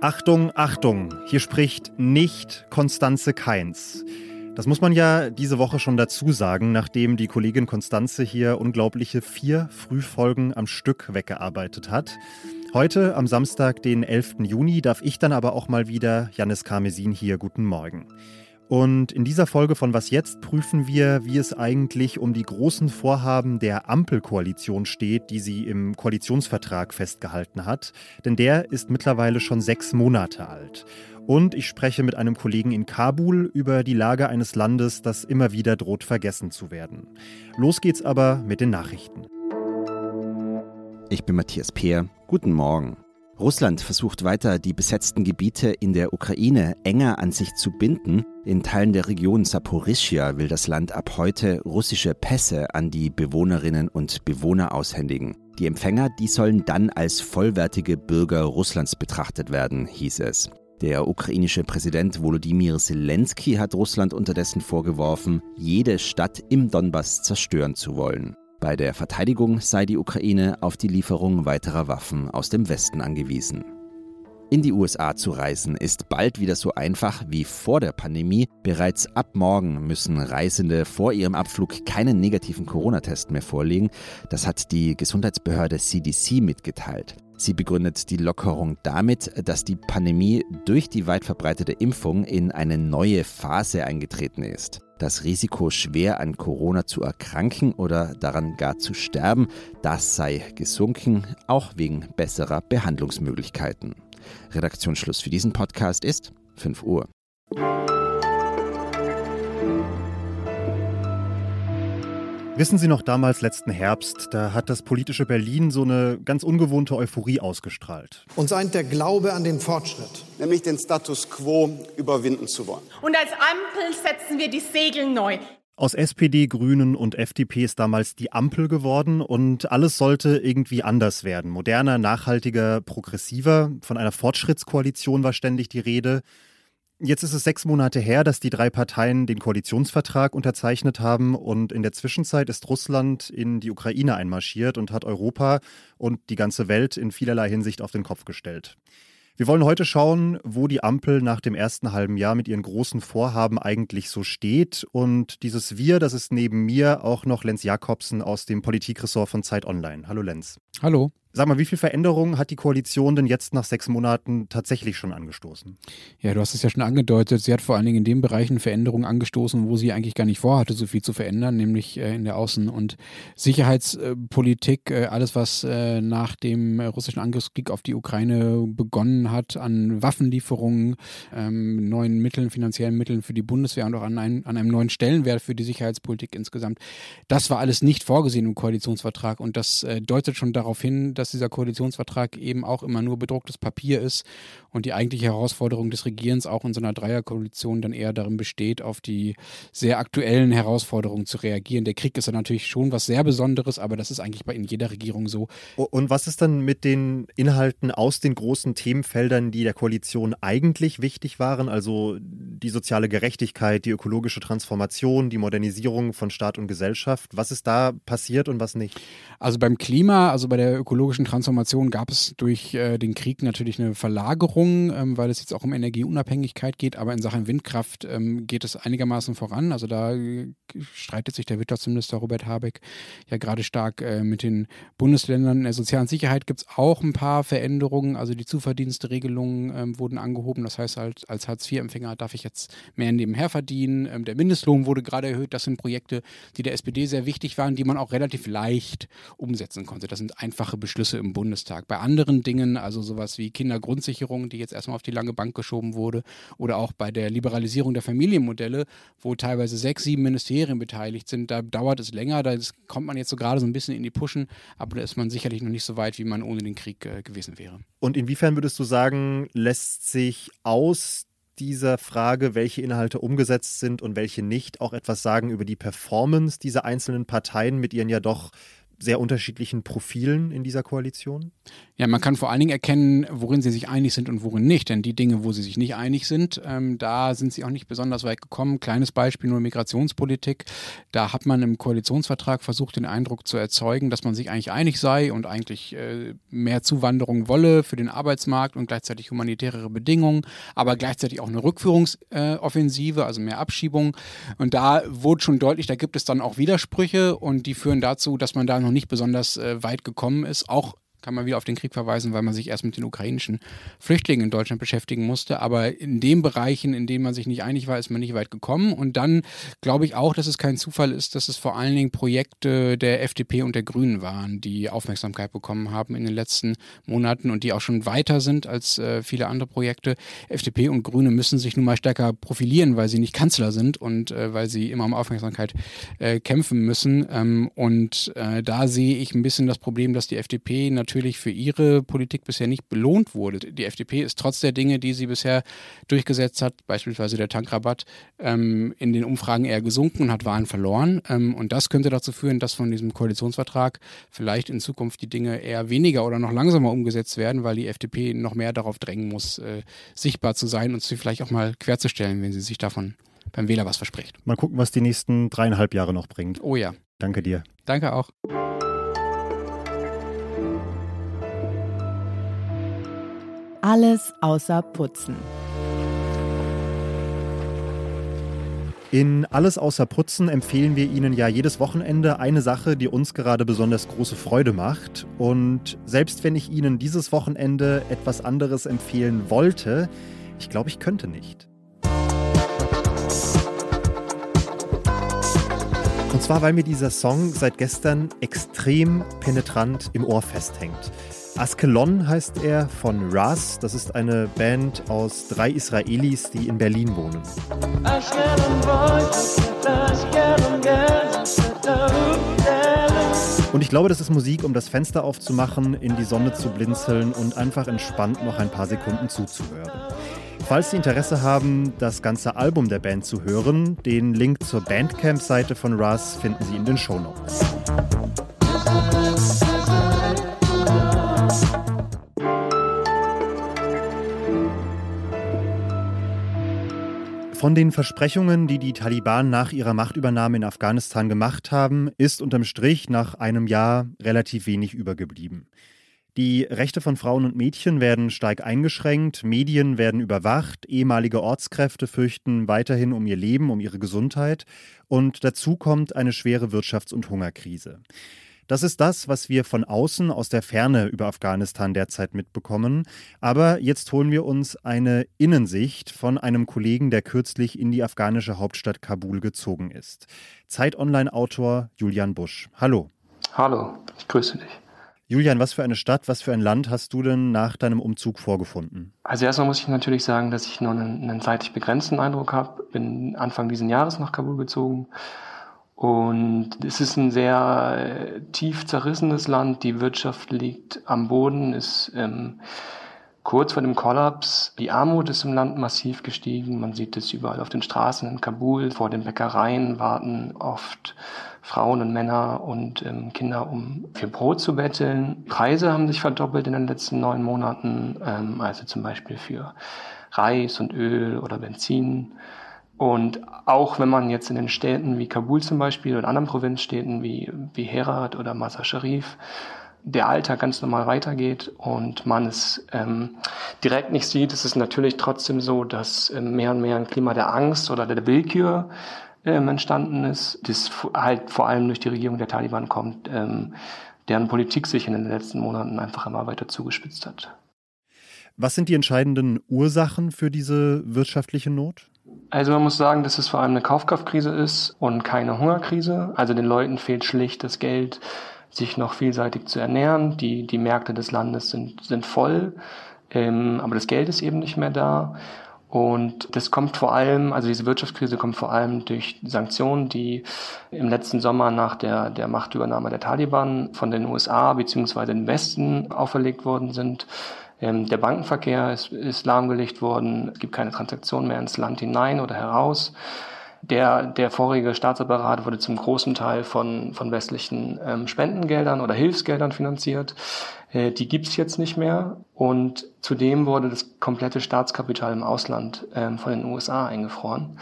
Achtung, Achtung, hier spricht nicht Konstanze Keins. Das muss man ja diese Woche schon dazu sagen, nachdem die Kollegin Konstanze hier unglaubliche vier Frühfolgen am Stück weggearbeitet hat. Heute, am Samstag, den 11. Juni, darf ich dann aber auch mal wieder Janis Karmesin hier. Guten Morgen. Und in dieser Folge von Was jetzt prüfen wir, wie es eigentlich um die großen Vorhaben der Ampelkoalition steht, die sie im Koalitionsvertrag festgehalten hat. Denn der ist mittlerweile schon sechs Monate alt. Und ich spreche mit einem Kollegen in Kabul über die Lage eines Landes, das immer wieder droht vergessen zu werden. Los geht's aber mit den Nachrichten. Ich bin Matthias Peer. Guten Morgen. Russland versucht weiter, die besetzten Gebiete in der Ukraine enger an sich zu binden. In Teilen der Region Saporischia will das Land ab heute russische Pässe an die Bewohnerinnen und Bewohner aushändigen. Die Empfänger, die sollen dann als vollwertige Bürger Russlands betrachtet werden, hieß es. Der ukrainische Präsident Volodymyr Zelensky hat Russland unterdessen vorgeworfen, jede Stadt im Donbass zerstören zu wollen. Bei der Verteidigung sei die Ukraine auf die Lieferung weiterer Waffen aus dem Westen angewiesen. In die USA zu reisen ist bald wieder so einfach wie vor der Pandemie. Bereits ab morgen müssen Reisende vor ihrem Abflug keinen negativen Corona-Test mehr vorlegen. Das hat die Gesundheitsbehörde CDC mitgeteilt. Sie begründet die Lockerung damit, dass die Pandemie durch die weit verbreitete Impfung in eine neue Phase eingetreten ist. Das Risiko, schwer an Corona zu erkranken oder daran gar zu sterben, das sei gesunken, auch wegen besserer Behandlungsmöglichkeiten. Redaktionsschluss für diesen Podcast ist 5 Uhr. Wissen Sie noch damals letzten Herbst, da hat das politische Berlin so eine ganz ungewohnte Euphorie ausgestrahlt. Uns eint der Glaube an den Fortschritt. Nämlich den Status quo überwinden zu wollen. Und als Ampel setzen wir die Segel neu. Aus SPD, Grünen und FDP ist damals die Ampel geworden und alles sollte irgendwie anders werden. Moderner, nachhaltiger, progressiver. Von einer Fortschrittskoalition war ständig die Rede. Jetzt ist es sechs Monate her, dass die drei Parteien den Koalitionsvertrag unterzeichnet haben und in der Zwischenzeit ist Russland in die Ukraine einmarschiert und hat Europa und die ganze Welt in vielerlei Hinsicht auf den Kopf gestellt. Wir wollen heute schauen, wo die Ampel nach dem ersten halben Jahr mit ihren großen Vorhaben eigentlich so steht. Und dieses Wir, das ist neben mir auch noch Lenz Jakobsen aus dem Politikressort von Zeit Online. Hallo Lenz. Hallo. Sag mal, wie viel Veränderungen hat die Koalition denn jetzt nach sechs Monaten tatsächlich schon angestoßen? Ja, du hast es ja schon angedeutet. Sie hat vor allen Dingen in den Bereichen Veränderungen angestoßen, wo sie eigentlich gar nicht vorhatte, so viel zu verändern, nämlich äh, in der Außen- und Sicherheitspolitik. Äh, alles, was äh, nach dem russischen Angriffskrieg auf die Ukraine begonnen hat, an Waffenlieferungen, ähm, neuen Mitteln, finanziellen Mitteln für die Bundeswehr und auch an, ein, an einem neuen Stellenwert für die Sicherheitspolitik insgesamt. Das war alles nicht vorgesehen im Koalitionsvertrag und das deutet schon darauf hin, dass dieser Koalitionsvertrag eben auch immer nur bedrucktes Papier ist und die eigentliche Herausforderung des Regierens auch in so einer Dreierkoalition dann eher darin besteht, auf die sehr aktuellen Herausforderungen zu reagieren. Der Krieg ist ja natürlich schon was sehr Besonderes, aber das ist eigentlich bei in jeder Regierung so. Und was ist dann mit den Inhalten aus den großen Themenfeldern, die der Koalition eigentlich wichtig waren? Also die soziale Gerechtigkeit, die ökologische Transformation, die Modernisierung von Staat und Gesellschaft. Was ist da passiert und was nicht? Also beim Klima, also bei der ökologischen ökologischen Transformation gab es durch äh, den Krieg natürlich eine Verlagerung, ähm, weil es jetzt auch um Energieunabhängigkeit geht, aber in Sachen Windkraft ähm, geht es einigermaßen voran. Also da äh, streitet sich der Wirtschaftsminister Robert Habeck ja gerade stark äh, mit den Bundesländern. In der sozialen Sicherheit gibt es auch ein paar Veränderungen. Also die Zuverdienstregelungen ähm, wurden angehoben. Das heißt halt, als Hartz-IV-Empfänger darf ich jetzt mehr nebenher verdienen. Ähm, der Mindestlohn wurde gerade erhöht. Das sind Projekte, die der SPD sehr wichtig waren, die man auch relativ leicht umsetzen konnte. Das sind einfache Beschlüsse Beschlüsse im Bundestag. Bei anderen Dingen, also sowas wie Kindergrundsicherung, die jetzt erstmal auf die lange Bank geschoben wurde, oder auch bei der Liberalisierung der Familienmodelle, wo teilweise sechs, sieben Ministerien beteiligt sind, da dauert es länger, da kommt man jetzt so gerade so ein bisschen in die Puschen, aber da ist man sicherlich noch nicht so weit, wie man ohne den Krieg äh, gewesen wäre. Und inwiefern würdest du sagen, lässt sich aus dieser Frage, welche Inhalte umgesetzt sind und welche nicht, auch etwas sagen über die Performance dieser einzelnen Parteien mit ihren ja doch sehr unterschiedlichen Profilen in dieser Koalition? Ja, man kann vor allen Dingen erkennen, worin sie sich einig sind und worin nicht. Denn die Dinge, wo sie sich nicht einig sind, ähm, da sind sie auch nicht besonders weit gekommen. Kleines Beispiel nur Migrationspolitik. Da hat man im Koalitionsvertrag versucht, den Eindruck zu erzeugen, dass man sich eigentlich einig sei und eigentlich äh, mehr Zuwanderung wolle für den Arbeitsmarkt und gleichzeitig humanitärere Bedingungen, aber gleichzeitig auch eine Rückführungsoffensive, äh, also mehr Abschiebung. Und da wurde schon deutlich, da gibt es dann auch Widersprüche und die führen dazu, dass man da noch nicht besonders äh, weit gekommen ist, auch kann man wieder auf den Krieg verweisen, weil man sich erst mit den ukrainischen Flüchtlingen in Deutschland beschäftigen musste. Aber in den Bereichen, in denen man sich nicht einig war, ist man nicht weit gekommen. Und dann glaube ich auch, dass es kein Zufall ist, dass es vor allen Dingen Projekte der FDP und der Grünen waren, die Aufmerksamkeit bekommen haben in den letzten Monaten und die auch schon weiter sind als äh, viele andere Projekte. FDP und Grüne müssen sich nun mal stärker profilieren, weil sie nicht Kanzler sind und äh, weil sie immer um Aufmerksamkeit äh, kämpfen müssen. Ähm, und äh, da sehe ich ein bisschen das Problem, dass die FDP natürlich natürlich für ihre Politik bisher nicht belohnt wurde. Die FDP ist trotz der Dinge, die sie bisher durchgesetzt hat, beispielsweise der Tankrabatt, ähm, in den Umfragen eher gesunken und hat Wahlen verloren. Ähm, und das könnte dazu führen, dass von diesem Koalitionsvertrag vielleicht in Zukunft die Dinge eher weniger oder noch langsamer umgesetzt werden, weil die FDP noch mehr darauf drängen muss, äh, sichtbar zu sein und sie vielleicht auch mal querzustellen, wenn sie sich davon beim Wähler was verspricht. Mal gucken, was die nächsten dreieinhalb Jahre noch bringt. Oh ja. Danke dir. Danke auch. Alles außer Putzen. In Alles außer Putzen empfehlen wir Ihnen ja jedes Wochenende eine Sache, die uns gerade besonders große Freude macht. Und selbst wenn ich Ihnen dieses Wochenende etwas anderes empfehlen wollte, ich glaube, ich könnte nicht. Und zwar, weil mir dieser Song seit gestern extrem penetrant im Ohr festhängt. Askelon heißt er von Ras. Das ist eine Band aus drei Israelis, die in Berlin wohnen. Und ich glaube, das ist Musik, um das Fenster aufzumachen, in die Sonne zu blinzeln und einfach entspannt noch ein paar Sekunden zuzuhören. Falls Sie Interesse haben, das ganze Album der Band zu hören, den Link zur Bandcamp-Seite von Ras finden Sie in den Shownotes. Von den Versprechungen, die die Taliban nach ihrer Machtübernahme in Afghanistan gemacht haben, ist unterm Strich nach einem Jahr relativ wenig übergeblieben. Die Rechte von Frauen und Mädchen werden stark eingeschränkt, Medien werden überwacht, ehemalige Ortskräfte fürchten weiterhin um ihr Leben, um ihre Gesundheit und dazu kommt eine schwere Wirtschafts- und Hungerkrise. Das ist das, was wir von außen aus der Ferne über Afghanistan derzeit mitbekommen. Aber jetzt holen wir uns eine Innensicht von einem Kollegen, der kürzlich in die afghanische Hauptstadt Kabul gezogen ist. Zeit Online-Autor Julian Busch. Hallo. Hallo, ich grüße dich. Julian, was für eine Stadt, was für ein Land hast du denn nach deinem Umzug vorgefunden? Also erstmal muss ich natürlich sagen, dass ich nur einen, einen zeitlich begrenzten Eindruck habe. Bin Anfang dieses Jahres nach Kabul gezogen und es ist ein sehr äh, tief zerrissenes Land. Die Wirtschaft liegt am Boden, ist ähm, kurz vor dem Kollaps. Die Armut ist im Land massiv gestiegen. Man sieht es überall auf den Straßen in Kabul. Vor den Bäckereien warten oft Frauen und Männer und ähm, Kinder, um für Brot zu betteln. Preise haben sich verdoppelt in den letzten neun Monaten, ähm, also zum Beispiel für Reis und Öl oder Benzin. Und auch wenn man jetzt in den Städten wie Kabul zum Beispiel oder anderen Provinzstädten wie, wie Herat oder Mazar Sharif der Alltag ganz normal weitergeht und man es ähm, direkt nicht sieht, ist es natürlich trotzdem so, dass ähm, mehr und mehr ein Klima der Angst oder der Willkür ähm, entstanden ist, das halt vor allem durch die Regierung der Taliban kommt, ähm, deren Politik sich in den letzten Monaten einfach immer weiter zugespitzt hat. Was sind die entscheidenden Ursachen für diese wirtschaftliche Not? Also man muss sagen, dass es vor allem eine Kaufkraftkrise ist und keine Hungerkrise. Also den Leuten fehlt schlicht das Geld, sich noch vielseitig zu ernähren. Die, die Märkte des Landes sind, sind voll, ähm, aber das Geld ist eben nicht mehr da. Und das kommt vor allem, also diese Wirtschaftskrise kommt vor allem durch Sanktionen, die im letzten Sommer nach der, der Machtübernahme der Taliban von den USA beziehungsweise dem Westen auferlegt worden sind. Ähm, der Bankenverkehr ist, ist lahmgelegt worden. Es gibt keine Transaktionen mehr ins Land hinein oder heraus. Der, der vorige Staatsapparat wurde zum großen Teil von, von westlichen ähm, Spendengeldern oder Hilfsgeldern finanziert. Äh, die gibt's jetzt nicht mehr. Und zudem wurde das komplette Staatskapital im Ausland ähm, von den USA eingefroren.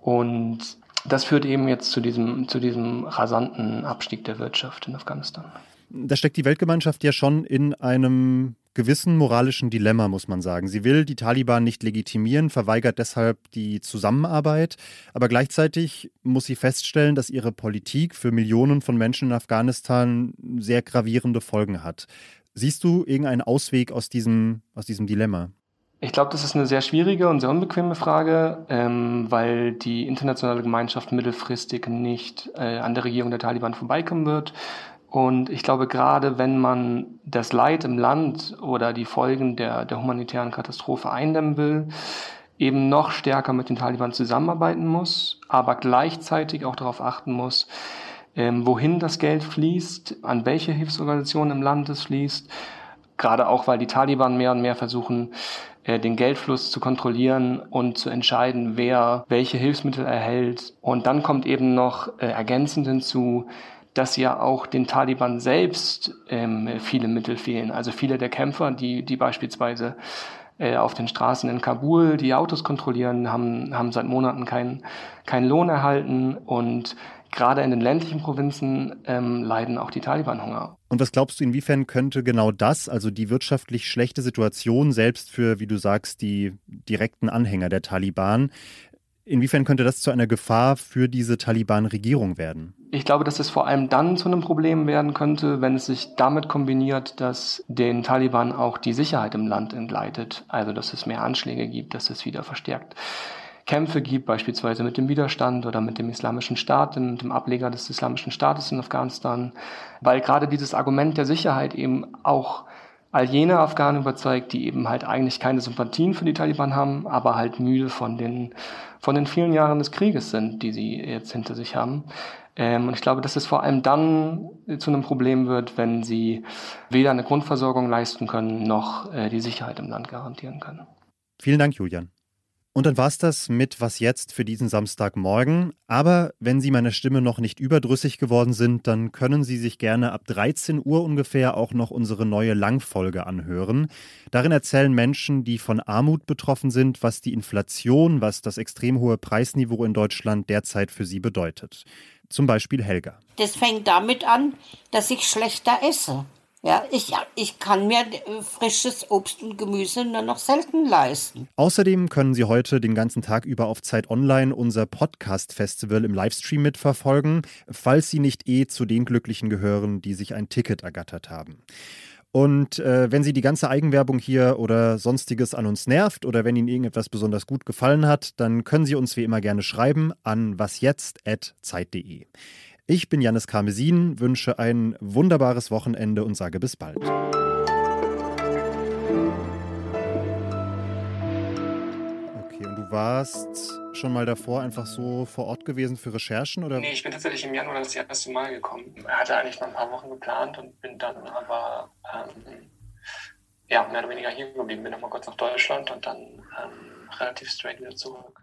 Und das führt eben jetzt zu diesem, zu diesem rasanten Abstieg der Wirtschaft in Afghanistan. Da steckt die Weltgemeinschaft ja schon in einem gewissen moralischen Dilemma, muss man sagen. Sie will die Taliban nicht legitimieren, verweigert deshalb die Zusammenarbeit, aber gleichzeitig muss sie feststellen, dass ihre Politik für Millionen von Menschen in Afghanistan sehr gravierende Folgen hat. Siehst du irgendeinen Ausweg aus diesem, aus diesem Dilemma? Ich glaube, das ist eine sehr schwierige und sehr unbequeme Frage, ähm, weil die internationale Gemeinschaft mittelfristig nicht äh, an der Regierung der Taliban vorbeikommen wird. Und ich glaube, gerade wenn man das Leid im Land oder die Folgen der, der humanitären Katastrophe eindämmen will, eben noch stärker mit den Taliban zusammenarbeiten muss, aber gleichzeitig auch darauf achten muss, ähm, wohin das Geld fließt, an welche Hilfsorganisationen im Land es fließt, gerade auch weil die Taliban mehr und mehr versuchen, äh, den Geldfluss zu kontrollieren und zu entscheiden, wer welche Hilfsmittel erhält. Und dann kommt eben noch äh, ergänzend hinzu, dass ja auch den Taliban selbst ähm, viele Mittel fehlen. Also viele der Kämpfer, die, die beispielsweise äh, auf den Straßen in Kabul die Autos kontrollieren, haben, haben seit Monaten keinen keinen Lohn erhalten und gerade in den ländlichen Provinzen ähm, leiden auch die Taliban Hunger. Und was glaubst du, inwiefern könnte genau das, also die wirtschaftlich schlechte Situation selbst für, wie du sagst, die direkten Anhänger der Taliban, Inwiefern könnte das zu einer Gefahr für diese Taliban-Regierung werden? Ich glaube, dass es vor allem dann zu einem Problem werden könnte, wenn es sich damit kombiniert, dass den Taliban auch die Sicherheit im Land entgleitet. Also, dass es mehr Anschläge gibt, dass es wieder verstärkt Kämpfe gibt, beispielsweise mit dem Widerstand oder mit dem Islamischen Staat, dem, dem Ableger des Islamischen Staates in Afghanistan. Weil gerade dieses Argument der Sicherheit eben auch all jene Afghanen überzeugt, die eben halt eigentlich keine Sympathien für die Taliban haben, aber halt müde von den, von den vielen Jahren des Krieges sind, die sie jetzt hinter sich haben. Ähm, und ich glaube, dass es vor allem dann zu einem Problem wird, wenn sie weder eine Grundversorgung leisten können, noch äh, die Sicherheit im Land garantieren können. Vielen Dank, Julian. Und dann war's das mit Was jetzt für diesen Samstagmorgen. Aber wenn Sie meiner Stimme noch nicht überdrüssig geworden sind, dann können Sie sich gerne ab 13 Uhr ungefähr auch noch unsere neue Langfolge anhören. Darin erzählen Menschen, die von Armut betroffen sind, was die Inflation, was das extrem hohe Preisniveau in Deutschland derzeit für sie bedeutet. Zum Beispiel Helga. Das fängt damit an, dass ich schlechter esse. Ja, ich, ich kann mir äh, frisches Obst und Gemüse nur noch selten leisten. Außerdem können Sie heute den ganzen Tag über auf Zeit Online unser Podcast-Festival im Livestream mitverfolgen, falls Sie nicht eh zu den Glücklichen gehören, die sich ein Ticket ergattert haben. Und äh, wenn Sie die ganze Eigenwerbung hier oder sonstiges an uns nervt oder wenn Ihnen irgendetwas besonders gut gefallen hat, dann können Sie uns wie immer gerne schreiben an wasjetzt.zeit.de. Ich bin Janis Karmesin, wünsche ein wunderbares Wochenende und sage bis bald. Okay, und du warst schon mal davor einfach so vor Ort gewesen für Recherchen? Oder? Nee, ich bin tatsächlich im Januar das erste Mal gekommen. Ich hatte eigentlich noch ein paar Wochen geplant und bin dann aber ähm, ja, mehr oder weniger hier geblieben. Bin noch mal kurz nach Deutschland und dann ähm, relativ straight wieder zurück.